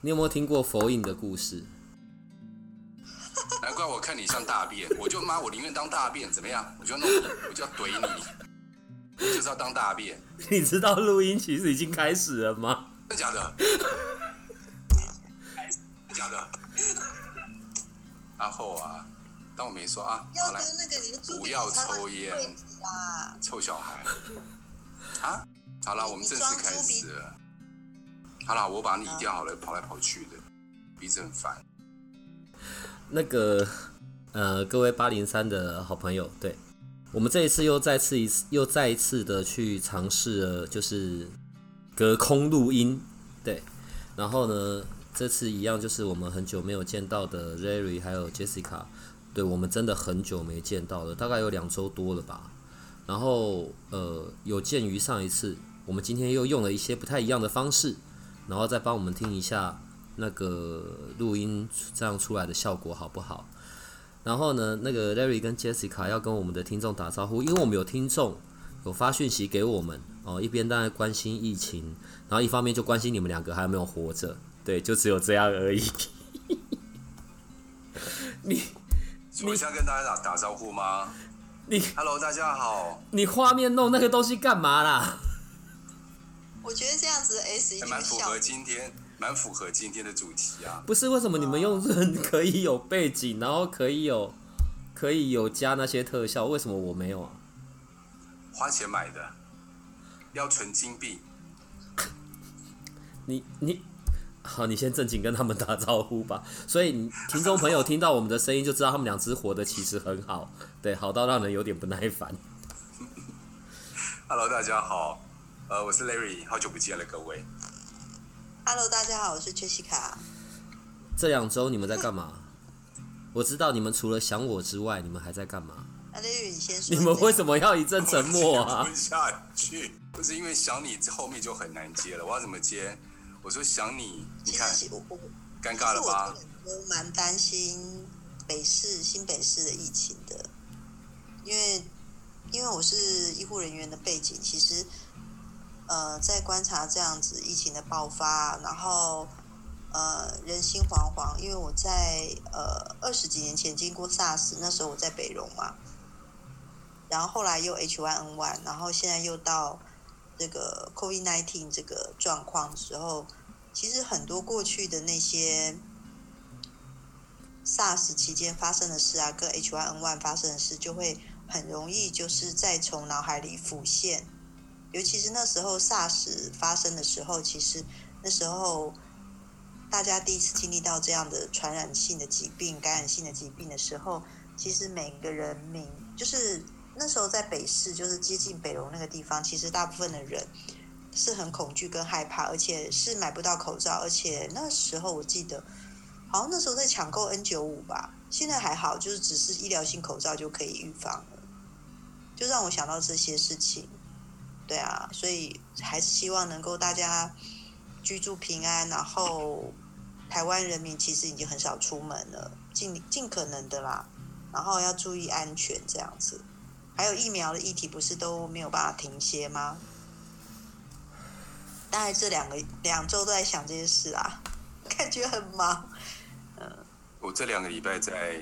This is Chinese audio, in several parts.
你有没有听过佛印的故事？难怪我看你像大便，我就妈，我宁愿当大便，怎么样？我就弄，我就要怼你，我就是要当大便。你知道录音其实已经开始了吗？真的假的？真的假的？然后啊，当我没说啊，好来，不要抽烟，臭小孩。啊，好了，我们正式开始了。好了，我把你移掉好了，跑来跑去的，鼻子很烦。那个，呃，各位八零三的好朋友，对我们这一次又再次一次又再一次的去尝试了，就是隔空录音，对。然后呢，这次一样就是我们很久没有见到的 Larry 还有 Jessica，对我们真的很久没见到了，大概有两周多了吧。然后，呃，有鉴于上一次，我们今天又用了一些不太一样的方式。然后再帮我们听一下那个录音这样出来的效果好不好？然后呢，那个 Larry 跟 Jessica 要跟我们的听众打招呼，因为我们有听众有发讯息给我们哦，一边当然关心疫情，然后一方面就关心你们两个还有没有活着，对，就只有这样而已。你，你想跟大家打打招呼吗？你，Hello，大家好。你画面弄那个东西干嘛啦？我觉得这样子 S 蛮符合今天，蛮符合今天的主题啊。不是为什么你们用润可以有背景，然后可以有可以有加那些特效，为什么我没有啊？花钱买的，要存金币。你你好，你先正经跟他们打招呼吧。所以听众朋友听到我们的声音，就知道他们两只活的其实很好，对，好到让人有点不耐烦。Hello，大家好。呃，我是 Larry，好久不见了，各位。Hello，大家好，我是 Jessica。这两周你们在干嘛？我知道你们除了想我之外，你们还在干嘛？Larry，你先说。你们为什么要一阵沉默啊？不下去，不是因为想你后面就很难接了，我要怎么接？我说想你，你看，尴尬了吧？我蛮担心北市新北市的疫情的，因为因为我是医护人员的背景，其实。呃，在观察这样子疫情的爆发，然后呃人心惶惶，因为我在呃二十几年前经过 SARS，那时候我在北荣嘛，然后后来又 H1N1，然后现在又到这个 COVID-19 这个状况的时候，其实很多过去的那些 SARS 期间发生的事啊，跟 H1N1 发生的事，就会很容易就是再从脑海里浮现。尤其是那时候 SARS 发生的时候，其实那时候大家第一次经历到这样的传染性的疾病、感染性的疾病的时候，其实每个人民就是那时候在北市，就是接近北龙那个地方，其实大部分的人是很恐惧跟害怕，而且是买不到口罩，而且那时候我记得好像那时候在抢购 N 九五吧，现在还好，就是只是医疗性口罩就可以预防了，就让我想到这些事情。对啊，所以还是希望能够大家居住平安，然后台湾人民其实已经很少出门了，尽尽可能的啦，然后要注意安全这样子。还有疫苗的议题不是都没有办法停歇吗？大概这两个两周都在想这些事啊，感觉很忙。嗯，我这两个礼拜在，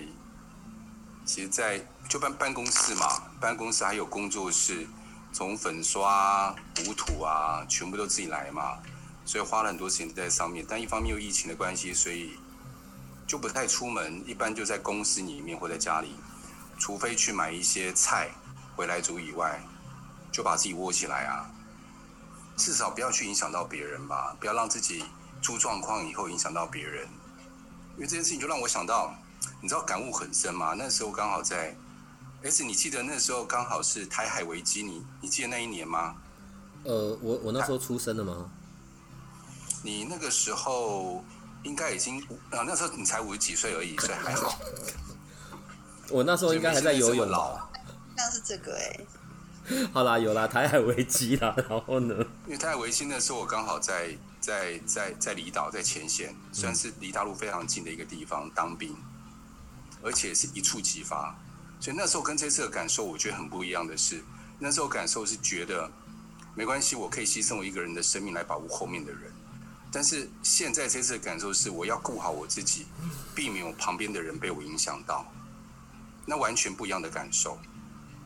其实，在就办办公室嘛，办公室还有工作室。从粉刷、补土啊，全部都自己来嘛，所以花了很多时间在上面。但一方面又疫情的关系，所以就不太出门，一般就在公司里面或在家里，除非去买一些菜回来煮以外，就把自己窝起来啊，至少不要去影响到别人吧，不要让自己出状况以后影响到别人。因为这件事情就让我想到，你知道感悟很深吗？那时候刚好在。S，你记得那时候刚好是台海危机，你你记得那一年吗？呃，我我那时候出生的吗？你那个时候应该已经啊，那时候你才五十几岁而已，所以还好。我那时候应该还在游泳老吧？像是这个哎、好啦，有啦，台海危机啦，然后呢？因为台海危机那时候，我刚好在在在在离岛，在前线，算是离大陆非常近的一个地方当兵，而且是一触即发，所以那时候跟这次的感受，我觉得很不一样的是，那时候感受是觉得没关系，我可以牺牲我一个人的生命来保护后面的人，但是现在这次的感受是，我要顾好我自己，避免我旁边的人被我影响到，那完全不一样的感受。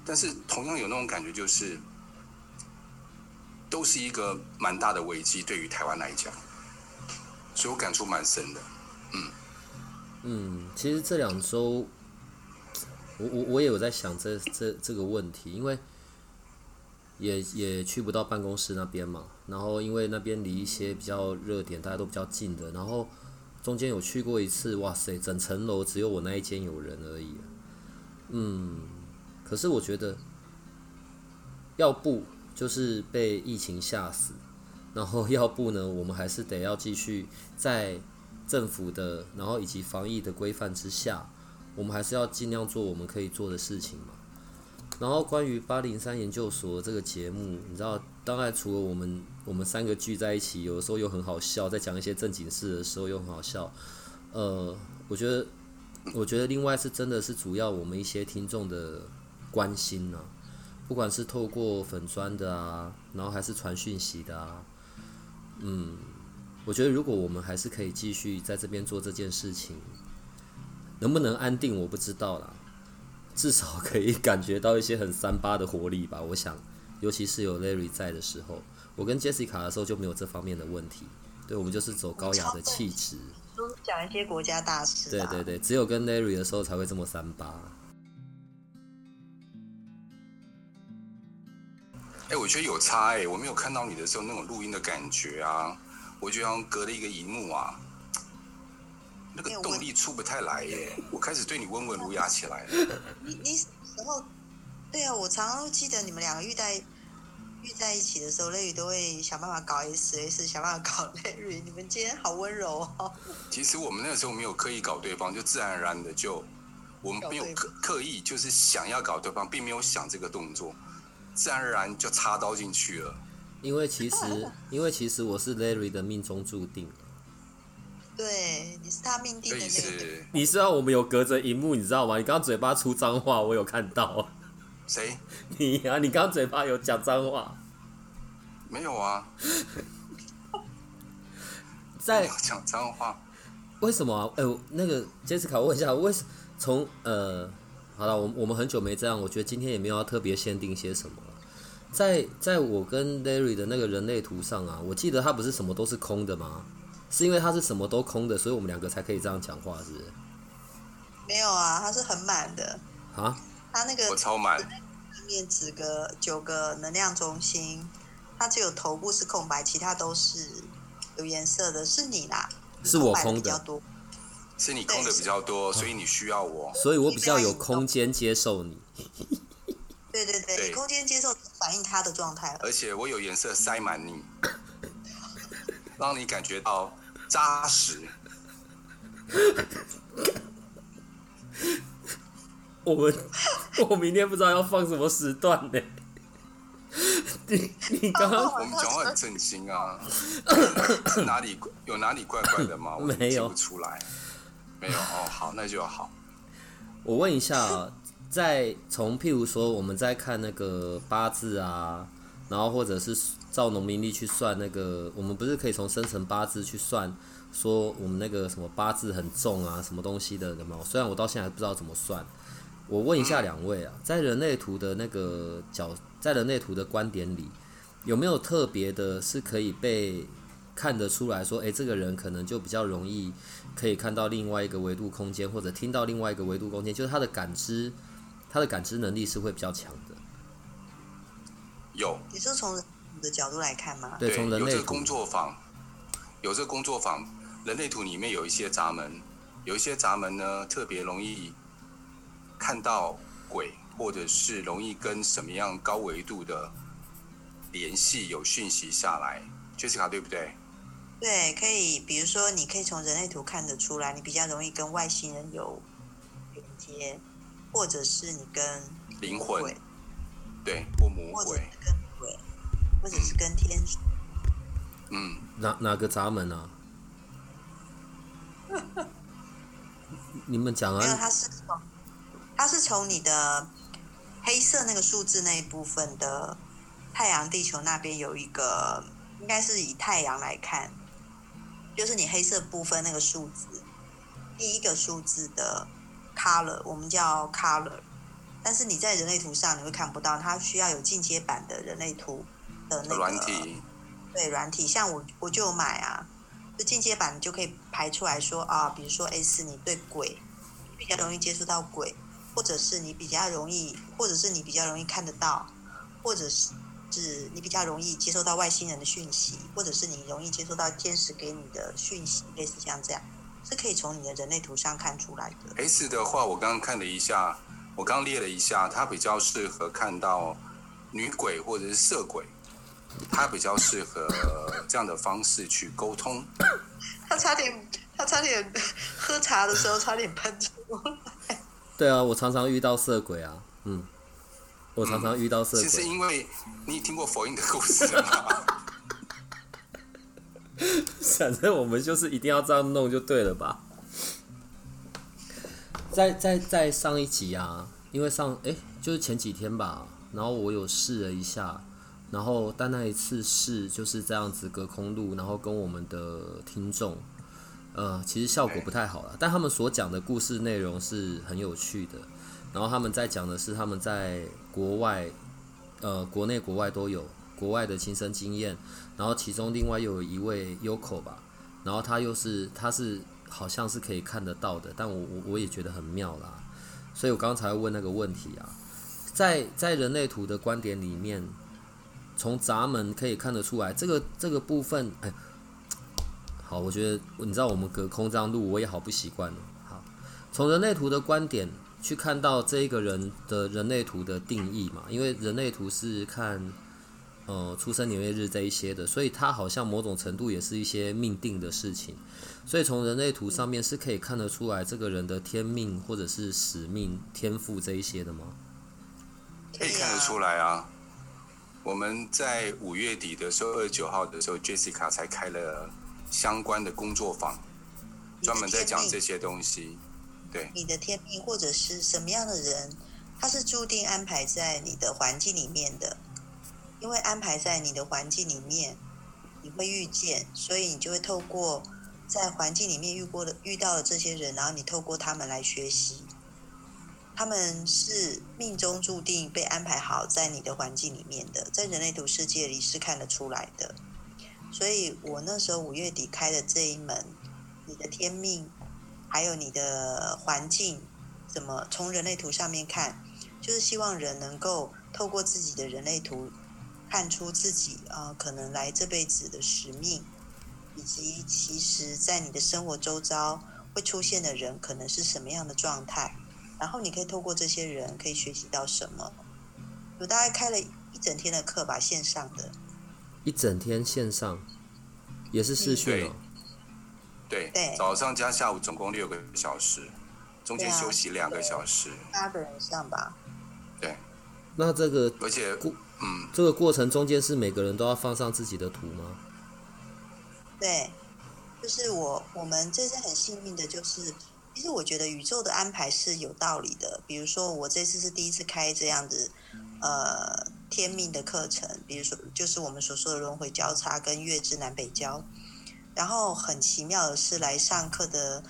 但是同样有那种感觉，就是都是一个蛮大的危机，对于台湾来讲，所以我感触蛮深的。嗯嗯，其实这两周，我我我也有在想这这这个问题，因为也也去不到办公室那边嘛，然后因为那边离一些比较热点，大家都比较近的，然后中间有去过一次，哇塞，整层楼只有我那一间有人而已，嗯，可是我觉得，要不就是被疫情吓死，然后 要不呢，我们还是得要继续在政府的，然后以及防疫的规范之下，我们还是要尽量做我们可以做的事情嘛。然后关于八零三研究所这个节目，你知道，当然除了我们我们三个聚在一起，有的时候又很好笑，在讲一些正经事的时候又很好笑。呃，我觉得，我觉得另外是真的是主要我们一些听众的关心呢、不管是透过粉砖的啊，然后还是传讯息的啊，嗯，我觉得如果我们还是可以继续在这边做这件事情，能不能安定我不知道啦，至少可以感觉到一些很三八的活力吧。我想，尤其是有 Larry 在的时候，我跟 Jessica 的时候就没有这方面的问题。对，我们就是走高雅的气质。都讲一些国家大事、啊。对对对，只有跟 Larry 的时候才会这么三八。哎、我觉得有差哎、我没有看到你的时候那种录音的感觉啊，我觉得好像隔了一个荧幕啊，那个动力出不太来耶、我开始对你温文儒雅起来了。你你什么时候？对啊，我常常会记得你们两个遇在遇在一起的时候，Larry 都会想办法搞 S，S 想办法搞 Larry。你们今天好温柔哦。其实我们那个时候没有刻意搞对方，就自然而然的就，我们没有刻刻意就是想要搞对方，并没有想这个动作，自然而然就插刀进去了。因为其实，因为其实我是 Larry 的命中注定。对，你是他命定的那个。是你知道我们有隔着荧幕，你知道吗？你刚刚嘴巴出脏话，我有看到。谁？你啊，你刚刚嘴巴有讲脏话，没有啊，在有讲脏话。为什么啊？哎、我那个 Jessica，我问一下，为什从呃，好了，我我们很久没这样，我觉得今天也没有要特别限定些什么了。在在我跟 Larry 的那个人类图上啊，我记得他不是什么都是空的吗？是因为他是什么都空的，所以我们两个才可以这样讲话，是不是？没有啊，他是很满的，啊？他那个我超满，里面指个九个能量中心，它只有头部是空白，其他都是有颜色的，是你啦。是我空的比较多。是你空的比较多，所以你需要我。所以我比较有空间接受你。对对对，对空间接受反映他的状态了。而且我有颜色塞满你，让你感觉到扎实。我们 我明天不知道要放什么时段呢？你你刚刚我们讲话很震惊啊，哪里有哪里怪怪的吗？我没有出来。没有哦，好，那就好。我问一下啊，在从譬如说我们在看那个八字啊，然后或者是照农民历去算那个，我们不是可以从生辰八字去算，说我们那个什么八字很重啊，什么东西的，有没有？虽然我到现在还不知道怎么算。我问一下两位啊，在人类图的那个角，在人类图的观点里，有没有特别的是可以被看得出来说，诶，这个人可能就比较容易可以看到另外一个维度空间，或者听到另外一个维度空间，就是他的感知，他的感知能力是会比较强的。有你是从人的角度来看吗？对，从人类有这个工作坊，有这个工作坊，人类图里面有一些闸门，有一些闸门呢特别容易看到鬼，或者是容易跟什么样高维度的联系有讯息下来。Jessica 对不对？对，可以，比如说，你可以从人类图看得出来，你比较容易跟外星人有连接，或者是你跟灵魂鬼，对，或魔或者鬼，跟鬼，或者是跟天使。嗯，哪哪个闸门啊？你们讲没有，啊，它是从它是从你的黑色那个数字那一部分的太阳、地球那边有一个，应该是以太阳来看，就是你黑色部分那个数字，第一个数字的 color，我们叫 color，但是你在人类图上你会看不到，它需要有进阶版的人类图的那个软体，对软体，像我我就有买啊，就进阶版你就可以排出来说啊，比如说 S 你对鬼比较容易接触到鬼，或者是你比较容易，或者是你比较容易看得到，或者是是你比较容易接收到外星人的讯息，或者是你容易接收到天使给你的讯息，类似像这样，是可以从你的人类图上看出来的。S 的话，我刚刚看了一下，我刚列了一下，它比较适合看到女鬼或者是色鬼，它比较适合这样的方式去沟通。他差点，他差点喝茶的时候差点喷出来。对啊，我常常遇到色鬼啊，嗯，我常常遇到色鬼其实。因为你听过佛印的故事吗？反正我们就是一定要这样弄就对了吧？在在在上一集啊，因为上诶，就是前几天吧，然后我有试了一下，然后但那一次是就是这样子隔空录，然后跟我们的听众，呃，其实效果不太好了，但他们所讲的故事内容是很有趣的，然后他们在讲的是他们在国外，呃，国内国外都有国外的亲身经验，然后其中另外又有一位 Yoko 吧，然后他又是他是好像是可以看得到的，但我我我也觉得很妙啦，所以我刚才问那个问题啊，在在人类图的观点里面，从闸门可以看得出来，这个这个部分，哎，好，我觉得你知道我们隔空这样录，我也好不习惯了。好，从人类图的观点去看到这一个人的人类图的定义嘛，因为人类图是看呃出生年月日这一些的，所以它好像某种程度也是一些命定的事情。所以从人类图上面是可以看得出来这个人的天命或者是使命、天赋这一些的吗？可以看得出来啊。我们在五月底的时候，二十九号的时候，Jessica 才开了相关的工作坊，专门在讲这些东西。对，你的天命或者是什么样的人，他是注定安排在你的环境里面的，因为安排在你的环境里面，你会遇见，所以你就会透过在环境里面遇过的遇到的这些人，然后你透过他们来学习，他们是命中注定被安排好在你的环境里面的，在人类图世界里是看得出来的。所以我那时候五月底开的这一门，你的天命，还有你的环境，怎么从人类图上面看，就是希望人能够透过自己的人类图，看出自己啊、可能来这辈子的使命，以及其实在你的生活周遭会出现的人可能是什么样的状态，然后你可以透过这些人可以学习到什么。我大概开了一整天的课吧，线上的。一整天线上也是视讯哦。对，对早上加下午总共六个小时，中间休息两个小时。八个人以上吧。对，那这个而且过嗯，这个过程中间是每个人都要放上自己的图吗？对，就是我我们这次很幸运的，就是其实我觉得宇宙的安排是有道理的。比如说，我这次是第一次开这样子呃天命的课程，比如说就是我们所说的轮回交叉跟月之南北交。然后很奇妙的是，来上课的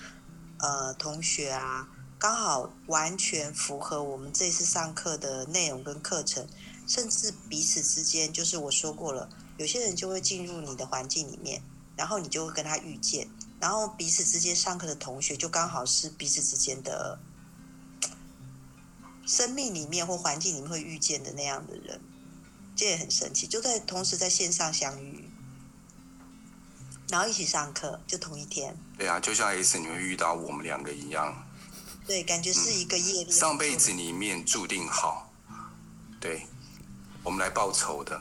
呃同学啊，刚好完全符合我们这次上课的内容跟课程，甚至彼此之间，就是我说过了，有些人就会进入你的环境里面，然后你就会跟他遇见，然后彼此之间上课的同学就刚好是彼此之间的生命里面或环境里面会遇见的那样的人，这也很神奇，就在同时在线上相遇，然后一起上课，就同一天，对啊，就像 S 你会遇到我们两个一样，对，感觉是一个业力。上辈子里面注定好，对，我们来报仇的。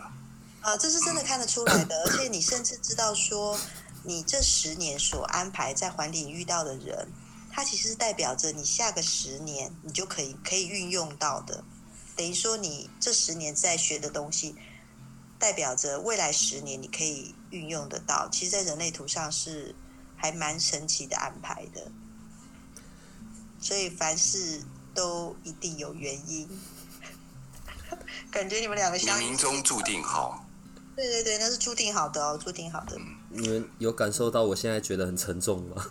啊，这是真的看得出来的，而且你甚至知道说，你这十年所安排在环里遇到的人，它其实是代表着你下个十年你就可以可以运用到的。等于说你这十年在学的东西，代表着未来十年你可以运用得到。其实，在人类图上是还蛮神奇的安排的。所以凡事都一定有原因。感觉你们两个相冥冥中注定好。对对对，那是注定好的哦，注定好的。你们有感受到我现在觉得很沉重吗？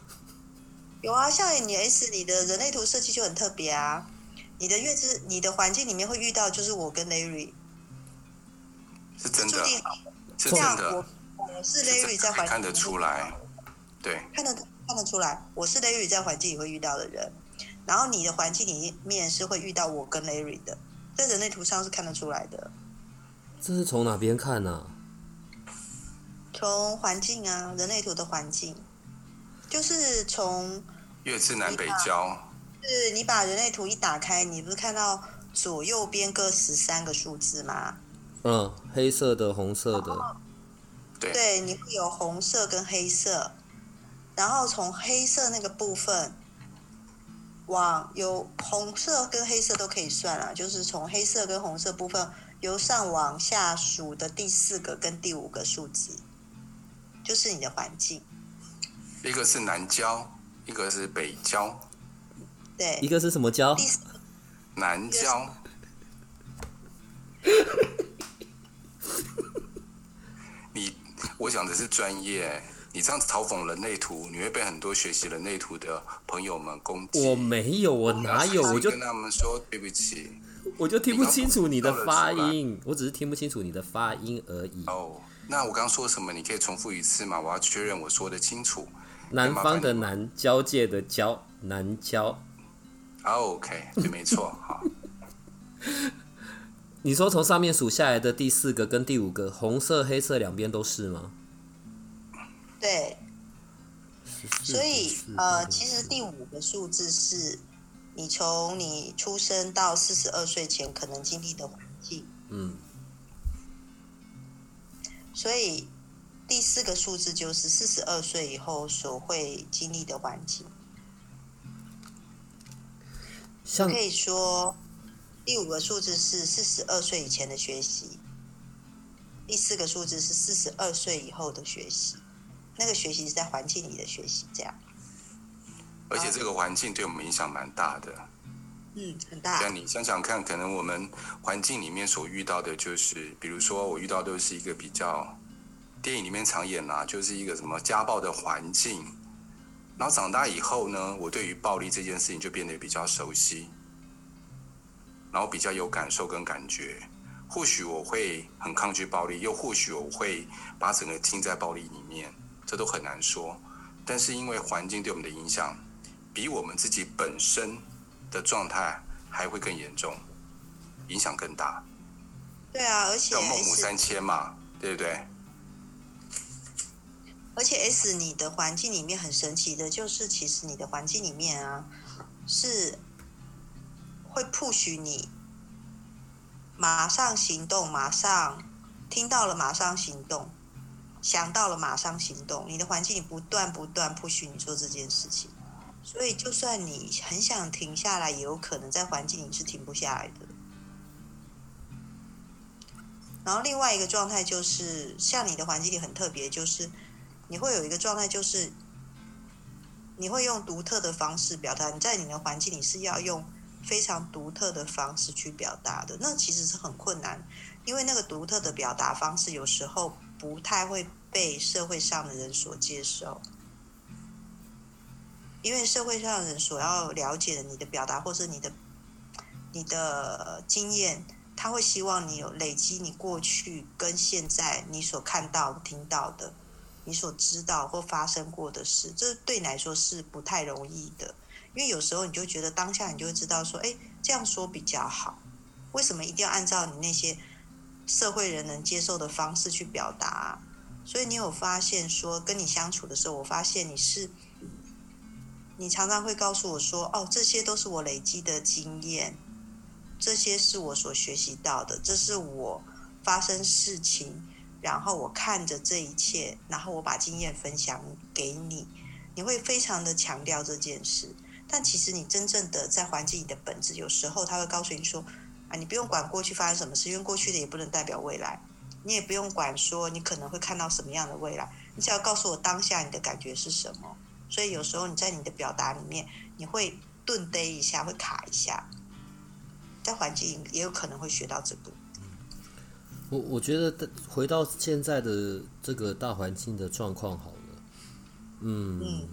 有啊，像你 S，你的人类图设计就很特别啊。你的月之，你的环境里面会遇到，就是我跟 Larry，是真的，是真的。我我是 Larry 在环境看得出来，对，看得看得出来，我是 Larry 在环境里会遇到的人。然后你的环境里面是会遇到我跟 Larry 的，在人类图上是看得出来的。这是从哪边看呢？从环境啊，人类图的环境，就是从月字南北交。是你把人类图一打开，你不是看到左右边各十三个数字吗？嗯，黑色的、红色的。对。对，你会有红色跟黑色，然后从黑色那个部分，往有红色跟黑色都可以算了，就是从黑色跟红色部分由上往下数的第四个跟第五个数字，就是你的环境。一个是南郊，一个是北郊。对，一个是什么郊？南郊。你，我讲的是专业。你这样嘲讽人类图，你会被很多学习人类图的朋友们攻击。我没有，我哪有？我就跟他们说对不起。我就听不清楚你的发音，我只是听不清楚你的发音而已。哦，那我刚刚说什么？你可以重复一次吗？我要确认我说的清楚。南方的南，交界的交，南交。OK，对，没错，好。你说从上面数下来的第四个跟第五个，红色、黑色两边都是吗？对。所以呃，其实第五个数字是你从你出生到四十二岁前可能经历的环境。嗯。所以第四个数字就是四十二岁以后所会经历的环境。可以说，第五个数字是四十二岁以前的学习，第四个数字是四十二岁以后的学习。那个学习是在环境里的学习，这样。而且这个环境对我们影响蛮大的。嗯，很大。像你想想看，可能我们环境里面所遇到的，就是比如说我遇到都是一个比较电影里面常演啊，就是一个什么家暴的环境。然后长大以后呢，我对于暴力这件事情就变得比较熟悉，然后比较有感受跟感觉。或许我会很抗拒暴力，又或许我会把整个浸在暴力里面，这都很难说。但是因为环境对我们的影响，比我们自己本身的状态还会更严重，影响更大。对啊，而且叫孟母三迁嘛，对不对？而且 S，你的环境里面很神奇的，就是其实你的环境里面啊，是会 push 你马上行动，马上听到了马上行动，想到了马上行动。你的环境里不断不断 push 你做这件事情，所以就算你很想停下来，也有可能在环境里是停不下来的。然后另外一个状态就是，像你的环境里很特别，就是。你会有一个状态，就是你会用独特的方式表达。你在你的环境里是要用非常独特的方式去表达的，那其实是很困难，因为那个独特的表达方式有时候不太会被社会上的人所接受，因为社会上人所要了解的你的表达或者你的你的经验，他会希望你有累积你过去跟现在你所看到、听到的。你所知道或发生过的事，这对你来说是不太容易的，因为有时候你就觉得当下你就会知道说，哎，这样说比较好。为什么一定要按照你那些社会人能接受的方式去表达？所以你有发现说，跟你相处的时候，我发现你是，你常常会告诉我说，哦，这些都是我累积的经验，这些是我所学习到的，这是我发生事情。然后我看着这一切，然后我把经验分享给你，你会非常的强调这件事。但其实你真正的在环境里的本质，有时候他会告诉你说：“啊，你不用管过去发生什么事，因为过去的也不能代表未来。你也不用管说你可能会看到什么样的未来，你只要告诉我当下你的感觉是什么。”所以有时候你在你的表达里面，你会顿呆一下，会卡一下。在环境也有可能会学到这个。我我觉得回到现在的这个大环境的状况好了，嗯，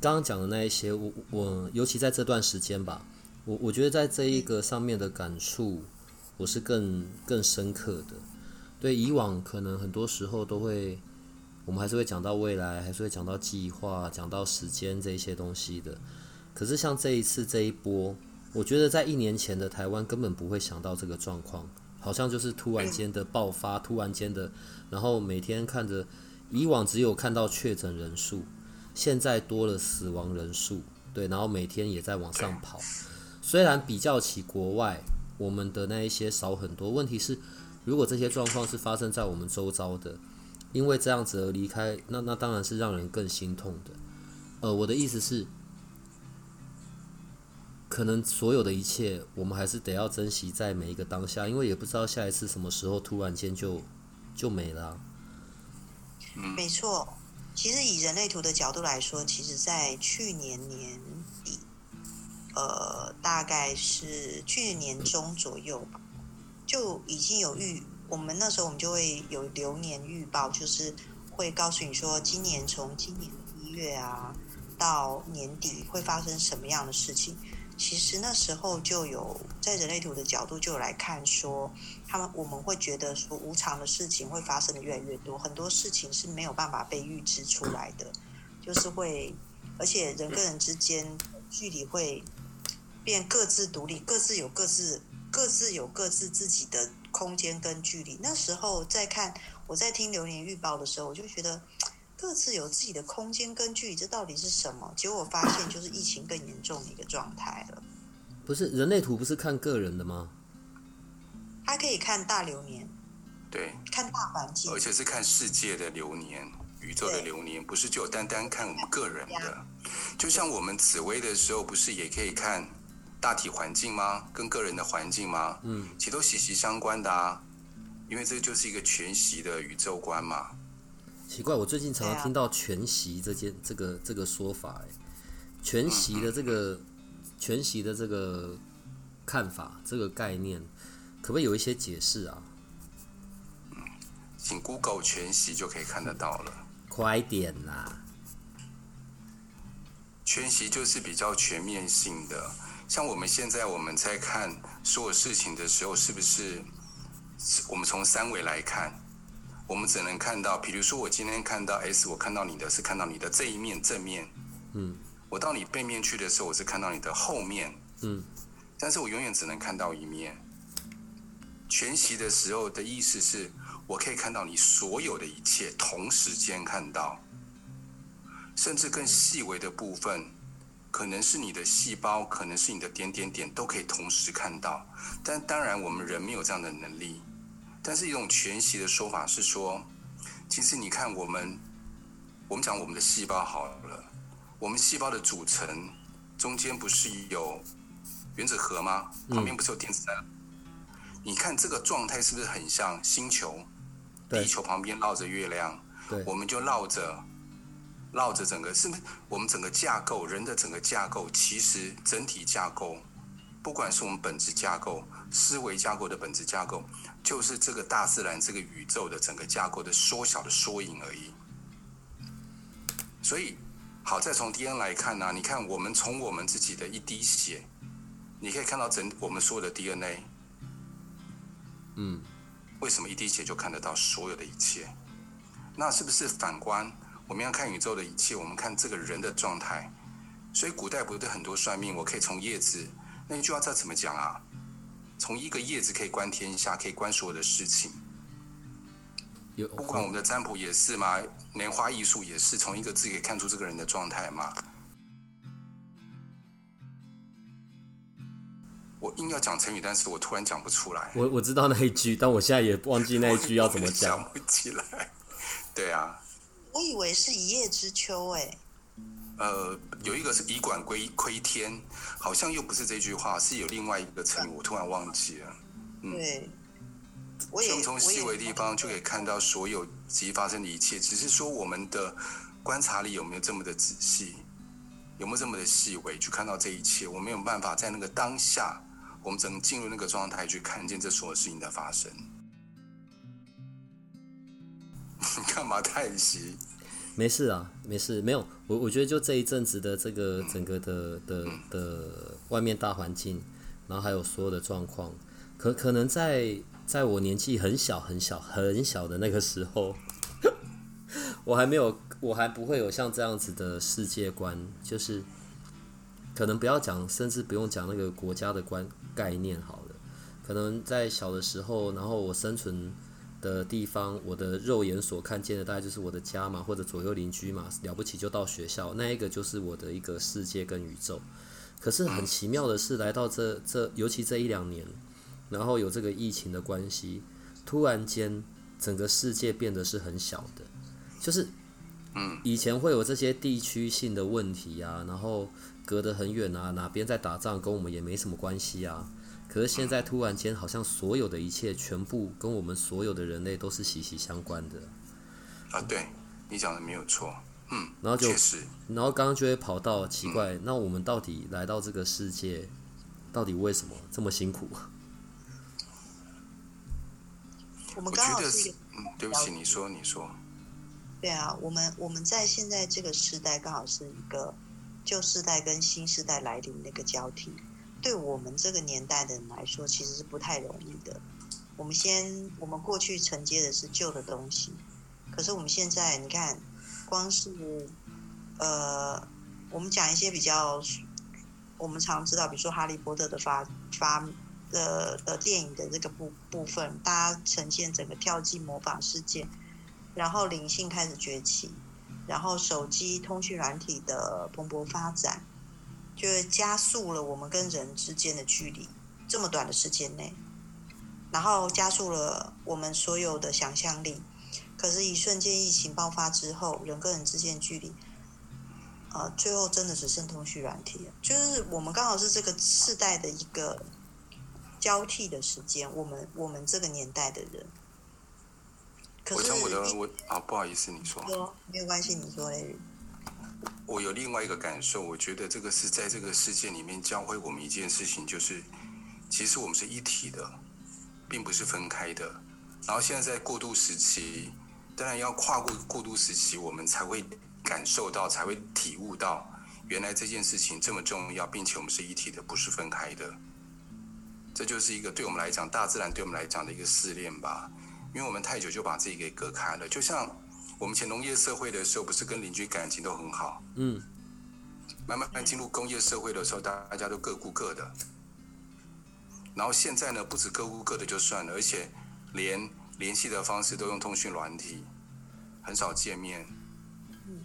刚刚讲的那一些，我我尤其在这段时间吧，我我觉得在这一个上面的感触，我是更更深刻的。对以往可能很多时候都会，我们还是会讲到未来，还是会讲到计划，讲到时间这一些东西的。可是像这一次这一波，我觉得在一年前的台湾根本不会想到这个状况。好像就是突然间的爆发，突然间的，然后每天看着，以往只有看到确诊人数，现在多了死亡人数，对，然后每天也在往上跑。虽然比较起国外，我们的那一些少很多。问题是，如果这些状况是发生在我们周遭的，因为这样子而离开，那那当然是让人更心痛的。呃，我的意思是。可能所有的一切，我们还是得要珍惜在每一个当下，因为也不知道下一次什么时候突然间就就没了。没错，其实以人类图的角度来说，其实在去年年底，呃，大概是去年年中左右吧，就已经有预，我们那时候我们就会有流年预报，就是会告诉你说，今年从今年一月啊到年底会发生什么样的事情。其实那时候就有在人类图的角度就有来看说，他们我们会觉得说无常的事情会发生的越来越多，很多事情是没有办法被预知出来的，就是会，而且人跟人之间距离会变各自独立，各自有各自各自有各自自己的空间跟距离。那时候在看我在听流年预报的时候，我就觉得。各自有自己的空间跟距离，这到底是什么？结果我发现，就是疫情更严重的一个状态了。不是人类图不是看个人的吗？它可以看大流年，对，看大环境，而且是看世界的流年、宇宙的流年，不是就单单看我们个人的。就像我们紫薇的时候，不是也可以看大体环境吗？跟个人的环境吗？嗯，其实都息息相关的啊，因为这就是一个全息的宇宙观嘛。奇怪，我最近常常听到全息这件这个这个说法，哎，全息的这个全息的这个看法，这个概念，可不可以有一些解释啊？请 Google 全息就可以看得到了。快点啦！全息就是比较全面性的，像我们现在我们在看所有事情的时候，是不是我们从三维来看？我们只能看到，比如说我今天看到 S，我看到你的是看到你的这一面正面，嗯，我到你背面去的时候，我是看到你的后面，嗯，但是我永远只能看到一面。全息的时候的意思是我可以看到你所有的一切，同时间看到，甚至更细微的部分，可能是你的细胞，可能是你的点点点，都可以同时看到。但当然，我们人没有这样的能力。但是一种全息的说法是说，其实你看我们，我们讲我们的细胞好了，我们细胞的组成中间不是有原子核吗？旁边不是有电子弹？你看这个状态是不是很像星球？地球旁边绕着月亮，我们就绕着绕着整个，是我们整个架构人的整个架构？其实整体架构，不管是我们本质架构、思维架构的本质架构。就是这个大自然、这个宇宙的整个架构的缩小的缩影而已。所以，好，再从 DNA 来看呢？你看，我们从我们自己的一滴血，你可以看到整我们所有的 DNA。嗯，为什么一滴血就看得到所有的一切？那是不是反观我们要看宇宙的一切？我们看这个人的状态。所以古代不是很多算命，我可以从叶子那一句话，这怎么讲啊？从一个叶子可以观天下，可以观所有的事情。有不管我们的占卜也是嘛，莲花艺术也是，从一个字可以看出这个人的状态嘛。我硬要讲成语，但是我突然讲不出来。我我知道那一句，但我现在也忘记那一句要怎么讲。想不起来。对啊。我以为是一叶知秋诶。呃，有一个是以管窥窥天，好像又不是这句话，是有另外一个成语，我突然忘记了。对。我也从细微地方就可以看到所有即发生的一切，只是说我们的观察力有没有这么的仔细，有没有这么的细微去看到这一切？我没有办法在那个当下。我们只能进入那个状态去看见这所有事情的发生。你 干嘛叹息？没事啊，没事，没有。我我觉得就这一阵子的这个整个的的的外面大环境，然后还有所有的状况，可可能在在我年纪很小很小很小的那个时候，我还没有，我还不会有像这样子的世界观，就是可能不要讲，甚至不用讲那个国家的观。概念好了，可能在小的时候，然后我生存的地方，我的肉眼所看见的大概就是我的家嘛，或者左右邻居嘛，了不起就到学校，那一个就是我的一个世界跟宇宙。可是很奇妙的是，来到这这，尤其这一两年，然后有这个疫情的关系，突然间整个世界变得是很小的，就是，嗯，以前会有这些地区性的问题啊，然后。隔得很远啊，哪边在打仗，跟我们也没什么关系啊。可是现在突然间，好像所有的一切，全部跟我们所有的人类都是息息相关的。啊，对，你讲的没有错，嗯，然后就，然后刚刚就会跑到奇怪，那我们到底来到这个世界，到底为什么这么辛苦？我们刚好是，嗯，对不起，你说，你说。对啊，我们我们在现在这个时代，刚好是一个。旧时代跟新时代来临那个交替，对我们这个年代的人来说，其实是不太容易的。我们先，我们过去承接的是旧的东西，可是我们现在，你看，光是，呃，我们讲一些比较，我们常知道，比如说《哈利波特》的发发的的电影的这个部部分，大家呈现整个跳进模仿世界，然后灵性开始崛起。然后手机通讯软体的蓬勃发展，就是加速了我们跟人之间的距离，这么短的时间内，然后加速了我们所有的想象力。可是，一瞬间疫情爆发之后，人跟人之间的距离，呃，最后真的只剩通讯软体。就是我们刚好是这个世代的一个交替的时间，我们我们这个年代的人。我从我的我啊，不好意思，你说没有关系，你说嘞。我有另外一个感受，我觉得这个是在这个世界里面教会我们一件事情，就是其实我们是一体的，并不是分开的。然后现在在过渡时期，当然要跨过过渡时期，我们才会感受到，才会体悟到，原来这件事情这么重要，并且我们是一体的，不是分开的。这就是一个对我们来讲，大自然对我们来讲的一个试炼吧。因为我们太久就把自己给隔开了，就像我们前农业社会的时候，不是跟邻居感情都很好。嗯。慢慢进入工业社会的时候，大家都各顾各的。然后现在呢，不止各顾各的就算了，而且连联系的方式都用通讯软体，很少见面。嗯。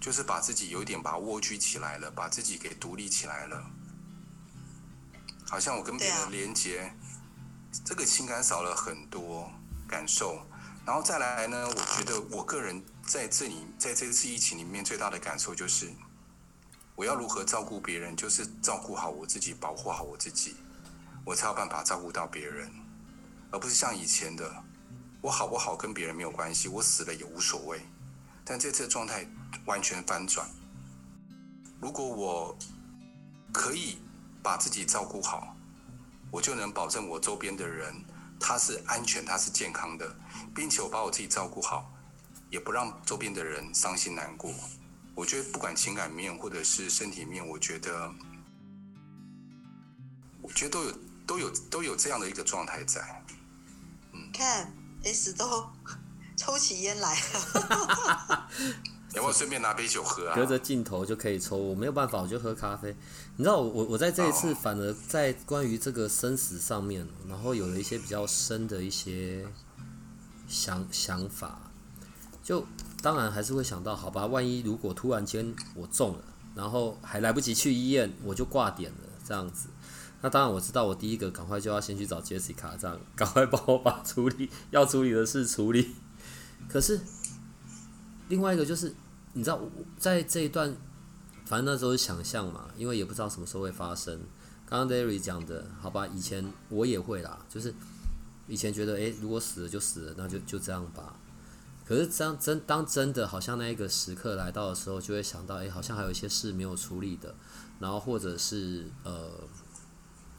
就是把自己有点把蜗居起来了，把自己给独立起来了。好像我跟别人连接。这个情感少了很多感受，然后再来呢？我觉得我个人在这里，在这次疫情里面最大的感受就是，我要如何照顾别人，就是照顾好我自己，保护好我自己，我才有办法照顾到别人，而不是像以前的，我好不好跟别人没有关系，我死了也无所谓。但这次的状态完全翻转，如果我可以把自己照顾好。我就能保证我周边的人他是安全，他是健康的，并且我把我自己照顾好，也不让周边的人伤心难过。我觉得不管情感面或者是身体面，我觉得，我觉得都有都有都有这样的一个状态在。嗯，看 S 都抽起烟来了。要不要顺便拿杯酒喝啊？隔着镜头就可以抽，我没有办法，我就喝咖啡。你知道，我我在这一次反而在关于这个生死上面，然后有了一些比较深的一些想想法。就当然还是会想到，好吧，万一如果突然间我中了，然后还来不及去医院，我就挂点了这样子。那当然我知道，我第一个赶快就要先去找 Jessica，这样赶快帮我把处理要处理的事处理。可是另外一个就是，你知道，我在这一段，反正那时候是想象嘛，因为也不知道什么时候会发生。刚刚 Derry 讲的，好吧，以前我也会啦，就是以前觉得，诶，如果死了就死了，那就就这样吧。可是这样真当真的好像那一个时刻来到的时候，就会想到，诶，好像还有一些事没有处理的，然后或者是呃，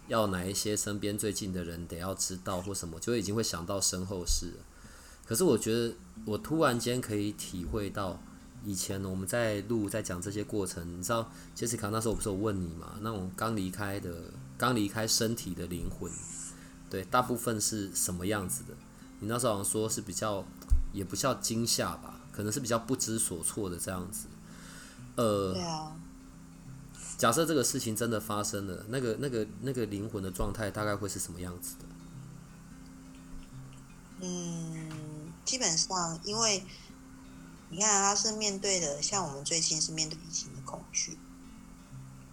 要哪一些身边最近的人得要知道或什么，就已经会想到身后事。可是我觉得，我突然间可以体会到，以前我们在录在讲这些过程，你知道，杰西卡那时候我不是有问你嘛？那种刚离开的、刚离开身体的灵魂，对，大部分是什么样子的？你那时候好像说是比较，也不叫惊吓吧，可能是比较不知所措的这样子。呃，对啊，假设这个事情真的发生了，那个、那个、那个灵魂的状态大概会是什么样子的？嗯，基本上因为你看他是面对的，像我们最近是面对疫情的恐惧，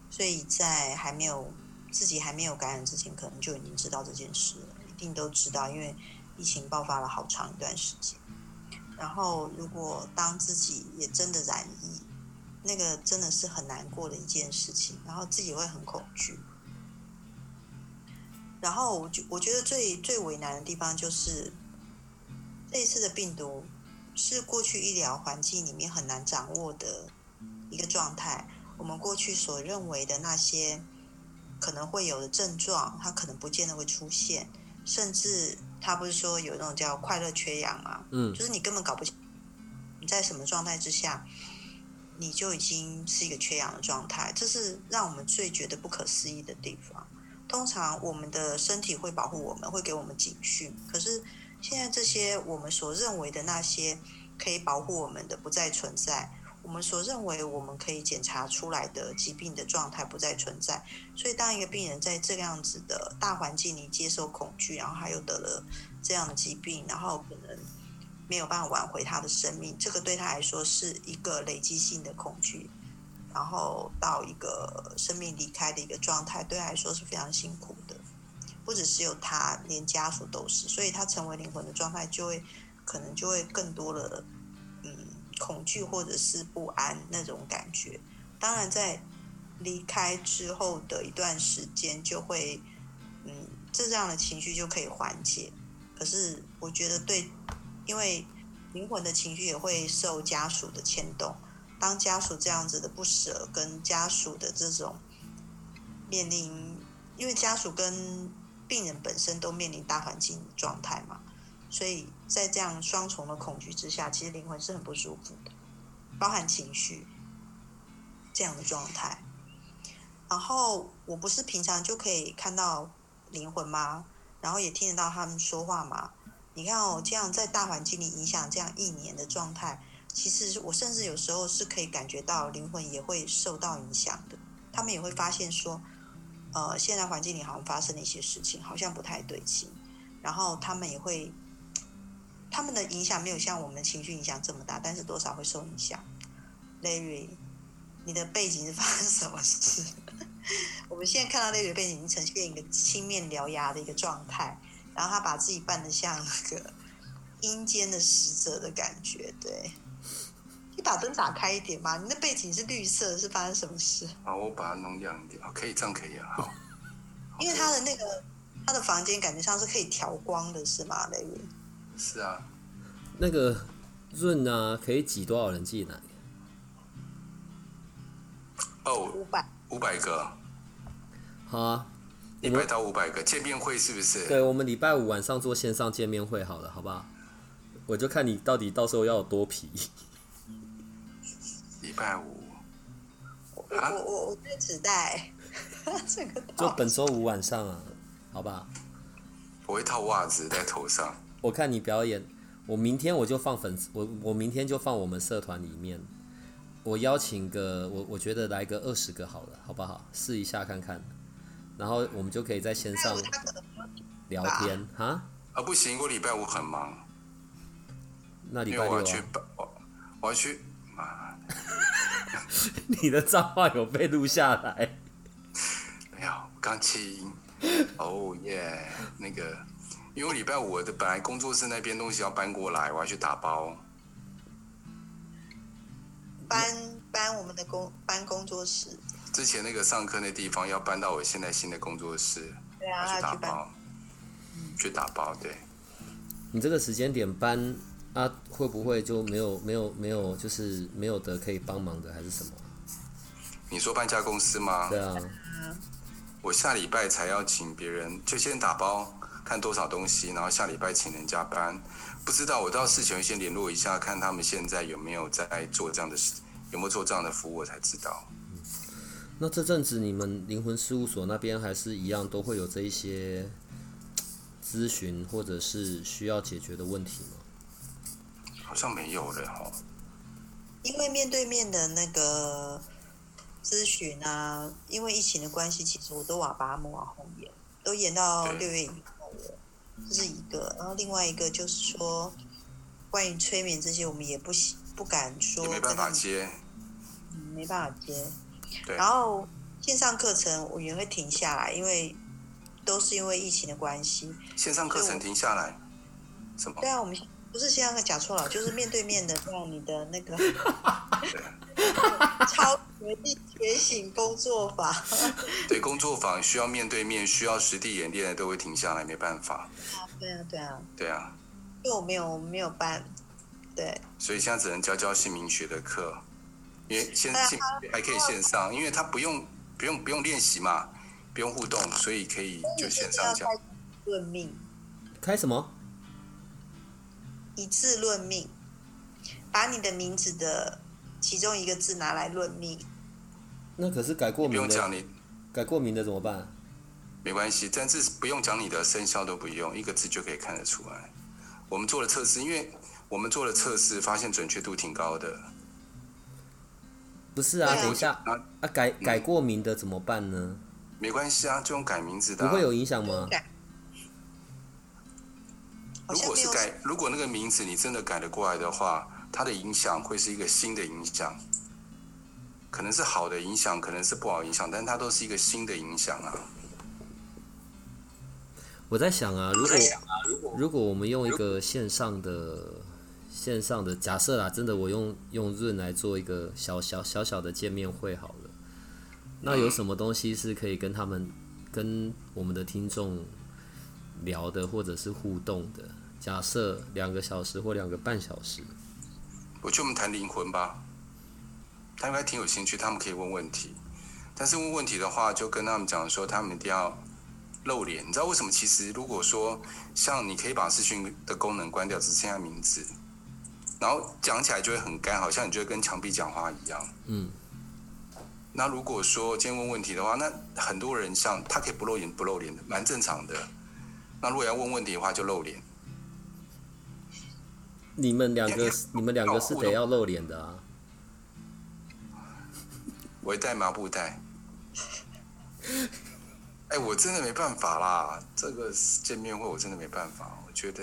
所以在还没有自己还没有感染之前，可能就已经知道这件事了，一定都知道，因为疫情爆发了好长一段时间。然后，如果当自己也真的染疫，那个真的是很难过的一件事情，然后自己会很恐惧。然后我觉我觉得最最为难的地方就是这一次的病毒是过去医疗环境里面很难掌握的一个状态。我们过去所认为的那些可能会有的症状，它可能不见得会出现，甚至他不是说有那种叫快乐缺氧嘛？嗯就是你根本搞不清你在什么状态之下，你就已经是一个缺氧的状态，这是让我们最觉得不可思议的地方。通常我们的身体会保护我们，会给我们警讯。可是现在这些我们所认为的那些可以保护我们的不再存在，我们所认为我们可以检查出来的疾病的状态不再存在。所以当一个病人在这样子的大环境里接受恐惧，然后他又得了这样的疾病，然后可能没有办法挽回他的生命，这个对他来说是一个累积性的恐惧。然后到一个生命离开的一个状态，对他来说是非常辛苦的。不只是有他，连家属都是，所以他成为灵魂的状态，就会可能就会更多的嗯恐惧或者是不安那种感觉。当然，在离开之后的一段时间，就会嗯这样的情绪就可以缓解。可是我觉得对，因为灵魂的情绪也会受家属的牵动。当家属这样子的不舍，跟家属的这种面临，因为家属跟病人本身都面临大环境状态嘛，所以在这样双重的恐惧之下，其实灵魂是很不舒服的，包含情绪这样的状态。然后我不是平常就可以看到灵魂吗？然后也听得到他们说话吗？你看哦，这样在大环境里影响这样一年的状态。其实我甚至有时候是可以感觉到灵魂也会受到影响的，他们也会发现说，呃，现在环境里好像发生了一些事情，好像不太对劲，然后他们也会，他们的影响没有像我们情绪影响这么大，但是多少会受影响。Larry，你的背景是发生什么事？我们现在看到 Larry 背景已经呈现一个青面獠牙的一个状态，然后他把自己扮得像那个阴间的使者的感觉，对。你把灯打开一点嘛？你那背景是绿色，是发生什么事？好，我把它弄亮一点。哦，可以，这样可以啊。好，因为他的那个他的房间感觉上是可以调光的，是吗？雷云？是啊，那个润啊，可以挤多少人进来？哦，五百。五百个，好啊，一百到五百个见面会是不是？对，我们礼拜五晚上做线上见面会好了，好不好？我就看你到底到时候要有多皮。礼拜五，我我我我这纸袋，这个就本周五晚上啊，好吧？我会套袜子在头上。我看你表演，我明天我就放粉丝，我我明天就放我们社团里面，我邀请个我我觉得来个二十个好了，好不好？试一下看看，然后我们就可以在线上聊天哈。啊，不行，我礼拜五很忙，那礼拜六我要去我我要去，妈，你的脏话有被录下来。没有，刚钢琴，哦耶，那个，因为我礼拜五的本来工作室那边东西要搬过来，我要去打包。搬搬我们的工搬工作室，之前那个上课那地方要搬到我现在新的工作室，对啊，去打。包，去打包，对。你这个时间点搬啊，会不会就没有没有没有就是没有的可以帮忙的，还是什么？你说搬家公司吗？对啊，我下礼拜才要请别人，就先打包看多少东西，然后下礼拜请人家搬。不知道我到事前先联络一下，看他们现在有没有在做这样的事，有没有做这样的服务，我才知道。那这阵子你们灵魂事务所那边还是一样都会有这一些咨询或者是需要解决的问题吗？好像没有了哈。因为面对面的那个咨询啊，因为疫情的关系，其实我都往把它们往后延，都延到六月以后了，这是一个。然后另外一个就是说，关于催眠这些，我们也不喜不敢说没办法接，嗯没办法接。对然后线上课程我也会停下来，因为都是因为疫情的关系。线上课程停下来，什么对？啊，我们不是线上课讲错了，就是面对面的让你的那个 超觉力觉醒工作坊。对，工作坊需要面对面，需要实地演练的都会停下来，没办法。对啊，对啊，对啊，因为我没有我没有办，对所以现在只能教教姓名学的课，因为现对啊姓名还可以线上，因为他不用不用不用练习嘛，不用互动，所以可以就线上讲。论命，开什么？一字论命，把你的名字的其中一个字拿来论命。那可是改过名不用讲的，你改过名的怎么办？没关系，但是不用讲你的生肖都不用，一个字就可以看得出来。我们做了测试，因为我们做了测试，发现准确度挺高的。不是啊，等一下啊，啊，改改过名的怎么办呢？没关系啊，就用改名字的、啊。不会有影响吗？如果是改，如果那个名字你真的改得过来的话，它的影响会是一个新的影响，可能是好的影响，可能是不好影响，但它都是一个新的影响啊。我在想啊，如果如果我们用一个线上的线上的假设啦，真的我用用润来做一个小小小小的见面会好了，那有什么东西是可以跟他们跟我们的听众聊的，或者是互动的？假设两个小时或两个半小时，我觉得我们谈灵魂吧，他应该挺有兴趣，他们可以问问题。但是问问题的话，就跟他们讲说，他们一定要露脸。你知道为什么？其实如果说像你可以把视讯的功能关掉，只剩下名字，然后讲起来就会很干，好像你就会跟墙壁讲话一样。嗯，那如果说今天问问题的话，那很多人像他可以不露脸不露脸的，蛮正常的。那如果要问问题的话，就露脸。你们两个你们两个是得要露脸的啊。我会带麻布袋。哎，我真的没办法啦，这个见面会我真的没办法。我觉得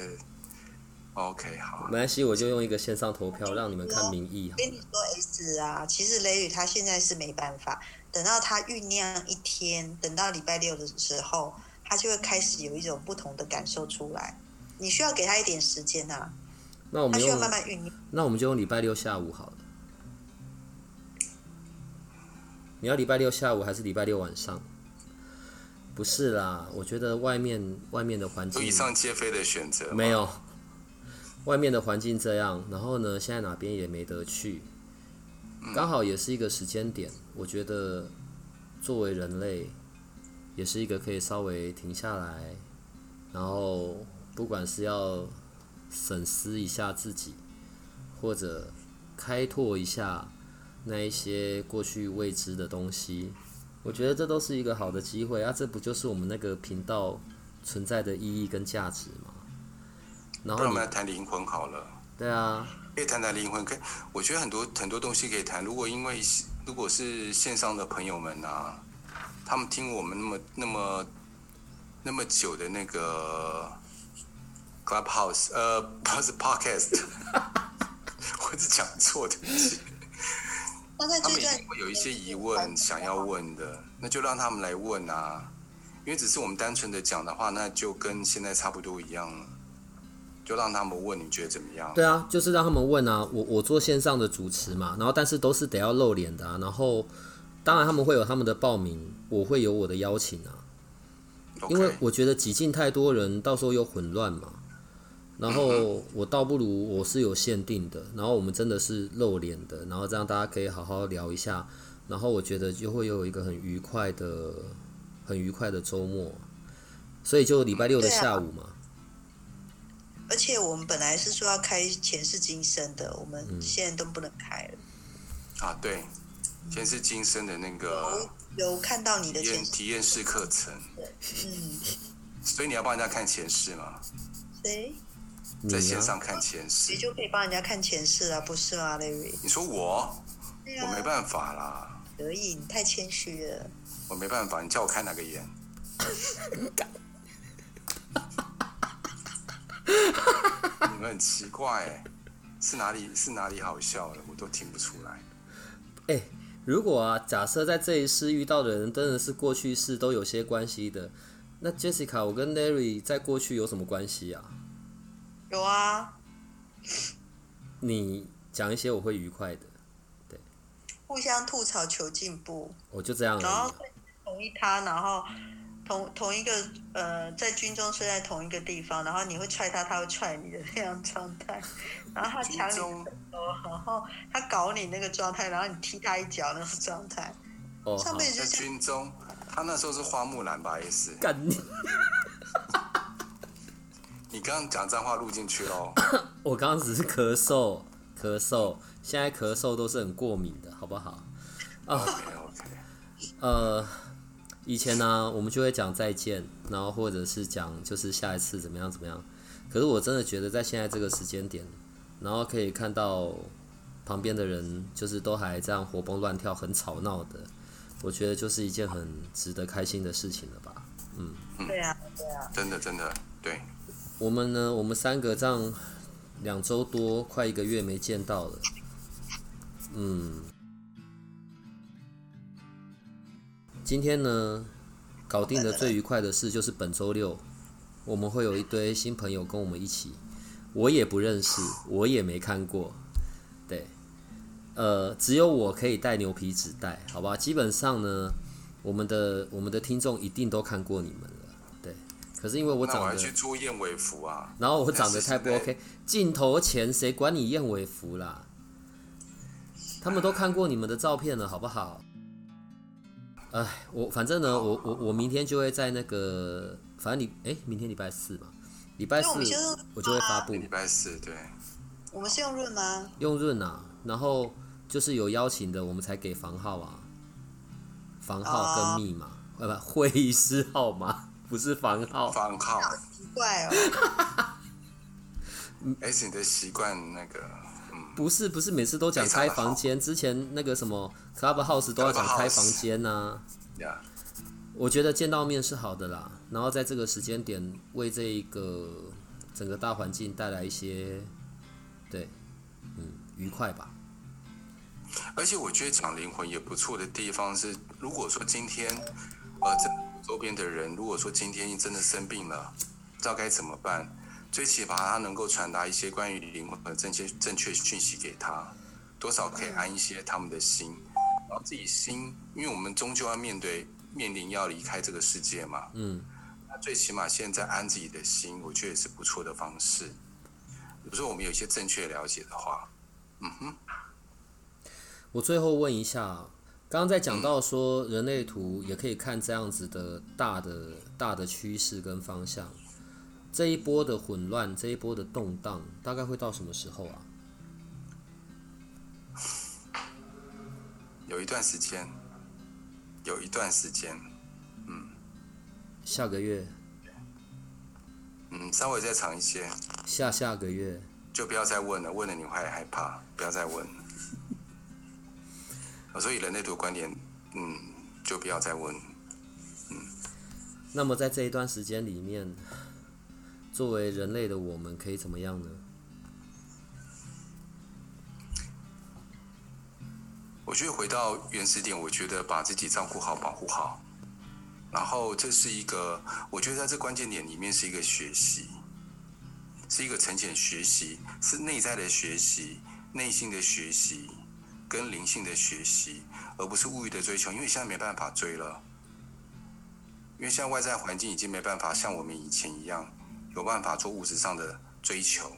，OK，好没，关系，我就用一个线上投票，让你们看民意好跟你说 S 啊，其实雷雨他现在是没办法，等到他酝酿一天，等到礼拜六的时候，他就会开始有一种不同的感受出来。你需要给他一点时间啊、那我们需要慢慢酝酿。那我们就用礼拜六下午好了。你要礼拜六下午还是礼拜六晚上？不是啦，我觉得外面外面的环境以上皆非的选择。没，有，外面的环境这样，然后呢，现在哪边也没得去，刚好也是一个时间点。我觉得作为人类，也是一个可以稍微停下来，然后不管是要审视一下自己，或者开拓一下那一些过去未知的东西，我觉得这都是一个好的机会啊！这不就是我们那个频道存在的意义跟价值吗？然后我们来谈灵魂好了。对啊，可以谈谈灵魂，可以我觉得很多很多东西可以谈。如果因为如果是线上的朋友们啊，他们听我们那么那么那么久的那个 Clubhouse，呃，不是 Podcast，我是讲错的，他们一这段定会有一些疑问想要问的，那就让他们来问啊。因为只是我们单纯的讲的话，那就跟现在差不多一样了，就让他们问你觉得怎么样？对啊，就是让他们问啊，我我做线上的主持嘛，然后但是都是得要露脸的啊，然后当然他们会有他们的报名，我会有我的邀请啊，因为我觉得挤进太多人，到时候又混乱嘛。然后我倒不如我是有限定的，然后我们真的是露脸的，然后这样大家可以好好聊一下，然后我觉得就会有一个很愉快的、很愉快的周末，所以就礼拜六的下午嘛，而且我们本来是说要开前世今生的，我嗯。们现在都不能开了。啊，对，前世今生的那个有有看到你的体验前世，体验式课程，嗯，所以你要帮人家看前世嘛，谁？在线上看前世。谁。就可以帮人家看前世啊，不是吗，Larry？你说我，啊，我没办法啦，可以，你太谦虚了。我没办法，你叫我开哪个眼？你们很奇怪哎，是哪里是哪里好笑了，我都听不出来。哎、如果啊，假设在这一世遇到的人真的是过去式都有些关系的，那 Jessica，我跟 Larry 在过去有什么关系啊？有啊，你讲一些我会愉快的，对互相吐槽求进步，我就这样然后。同意他，然后同同一个呃，在军中睡在同一个地方，然后你会踹他，他会踹你的那样状态，然后他抢你然后他搞你那个状态，然后你踢他一脚那种状态，哦，上辈子在军中，他那时候是花木兰吧也是。干你！你刚刚讲脏话录进去喽。我刚刚只是咳嗽，咳嗽，现在咳嗽都是很过敏的，好不好？OK OK，呃，以前呢、我们就会讲再见，然后或者是讲就是下一次怎么样怎么样。可是我真的觉得在现在这个时间点，然后可以看到旁边的人就是都还这样活蹦乱跳、很吵闹的，我觉得就是一件很值得开心的事情了吧。嗯对啊，对啊，真的真的对，我们呢，我们三个这样两周多，快一个月没见到了。嗯，今天呢，搞定的最愉快的事就是本周六，我们会有一堆新朋友跟我们一起，我也不认识，我也没看过，对，呃，只有我可以带牛皮纸袋，好吧？基本上呢，我们的我们的听众一定都看过你们了，对。可是因为我长得还去做燕尾服啊。然后我长得太不 OK，镜头前谁管你燕尾服啦？他们都看过你们的照片了，好不好？哎，我反正呢，我我我明天就会在那个，反正你哎，明天礼拜四嘛，礼拜四我就会发布礼拜四对，我们是用润吗？用润啊，然后就是有邀请的，我们才给房号啊，房号跟密码，呃不，会议室号码 不是房号。房号。奇怪哦，而且你的习惯那个，嗯，不是不是，每次都讲开房间，之前那个什么 Clubhouse 都要讲开房间呐、呀，我觉得见到面是好的啦，然后在这个时间点为这一个整个大环境带来一些，对，嗯，愉快吧。而且我觉得讲灵魂也不错的地方是，如果说今天，呃，这周边的人，如果说今天真的生病了，不知道该怎么办，最起码他能够传达一些关于灵魂的正确正确讯息给他，多少可以安一些他们的心，然后自己心，因为我们终究要面对面临要离开这个世界嘛，嗯，那最起码现在安自己的心，我觉得也是不错的方式。比如说我们有一些正确了解的话，嗯哼。我最后问一下，刚刚在讲到说人类图也可以看这样子的大的大的趋势跟方向，这一波的混乱，这一波的动荡，大概会到什么时候啊？有一段时间，有一段时间，嗯下个月、嗯，稍微再长一些，下下个月？就不要再问了，问了你会害怕，不要再问。所以人类图观点，嗯，就不要再问。嗯那么在这一段时间里面，作为人类的我们可以怎么样呢？我觉得回到原始点，我觉得把自己照顾好、保护好，然后这是一个，我觉得在这关键点里面是一个学习，是一个沉潜学习，是内在的学习，内心的学习，跟灵性的学习，而不是物欲的追求。因为现在没办法追了，因为现在外在环境已经没办法像我们以前一样有办法做物质上的追求，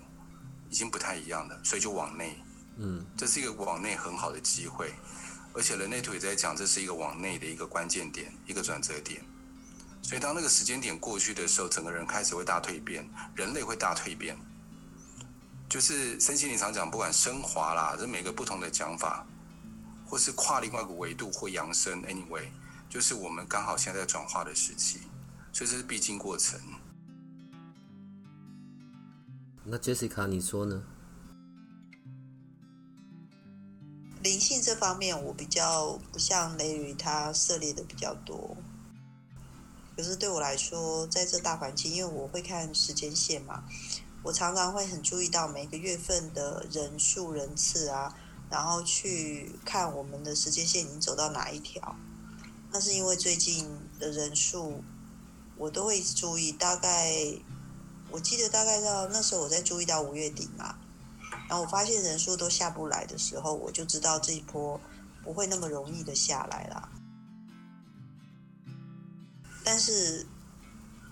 已经不太一样了，所以就往内。嗯，这是一个往内很好的机会，而且人类图也在讲，这是一个往内的一个关键点，一个转折点。所以当那个时间点过去的时候，整个人开始会大蜕变，人类会大蜕变。就是身心灵常讲，不管升华啦，这每个不同的讲法，或是跨另外一个维度或扬升，anyway，就是我们刚好现在在转化的时期，所以这是必经过程。那 Jessica 你说呢？灵性这方面，我比较不像雷雨，他涉猎的比较多。可是对我来说，在这大环境，因为我会看时间线嘛，我常常会很注意到每个月份的人数人次啊，然后去看我们的时间线已经走到哪一条。那是因为最近的人数，我都会注意。大概我记得大概到那时候，我在注意到五月底嘛。然后我发现人数都下不来的时候，我就知道这一波不会那么容易的下来了。但是，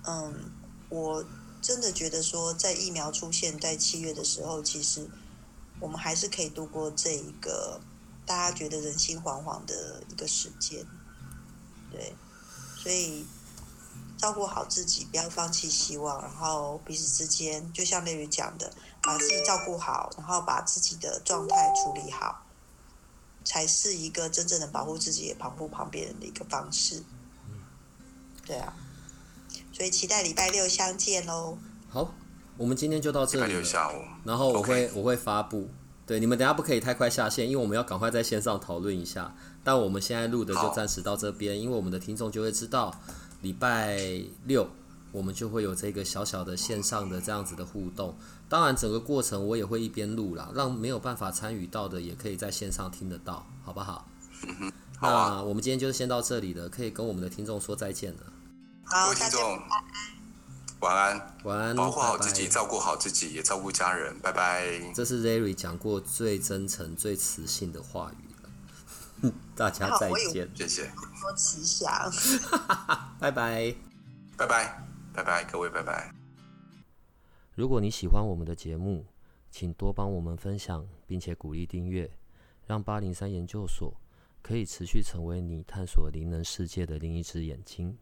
嗯，我真的觉得说，在疫苗出现在七月的时候，其实我们还是可以度过这一个大家觉得人心惶惶的一个时间。对，所以照顾好自己，不要放弃希望，然后彼此之间，就像类宇讲的。把自己照顾好，然后把自己的状态处理好，才是一个真正的保护自己也保护旁边人的一个方式。对啊，所以期待礼拜六相见喽。好，我们今天就到这里。礼拜六下午，然后我会我会发布。对，你们等下不可以太快下线，因为我们要赶快在线上讨论一下。但我们现在录的就暂时到这边，因为我们的听众就会知道礼拜六。我们就会有这个小小的线上的这样子的互动，当然整个过程我也会一边录啦，让没有办法参与到的也可以在线上听得到，好不好？那我们今天就先到这里了，可以跟我们的听众说再见了。好，各位听众，晚安，晚安，保护好自己，照顾好自己，也照顾家人，拜拜。这是 Larry 讲过最真诚、最磁性的话语了，大家再见，谢谢，多吉祥，拜拜，拜拜。拜拜，各位，拜拜。如果你喜欢我们的节目，请多帮我们分享，并且鼓励订阅，让八零三研究所可以持续成为你探索灵能世界的另一只眼睛。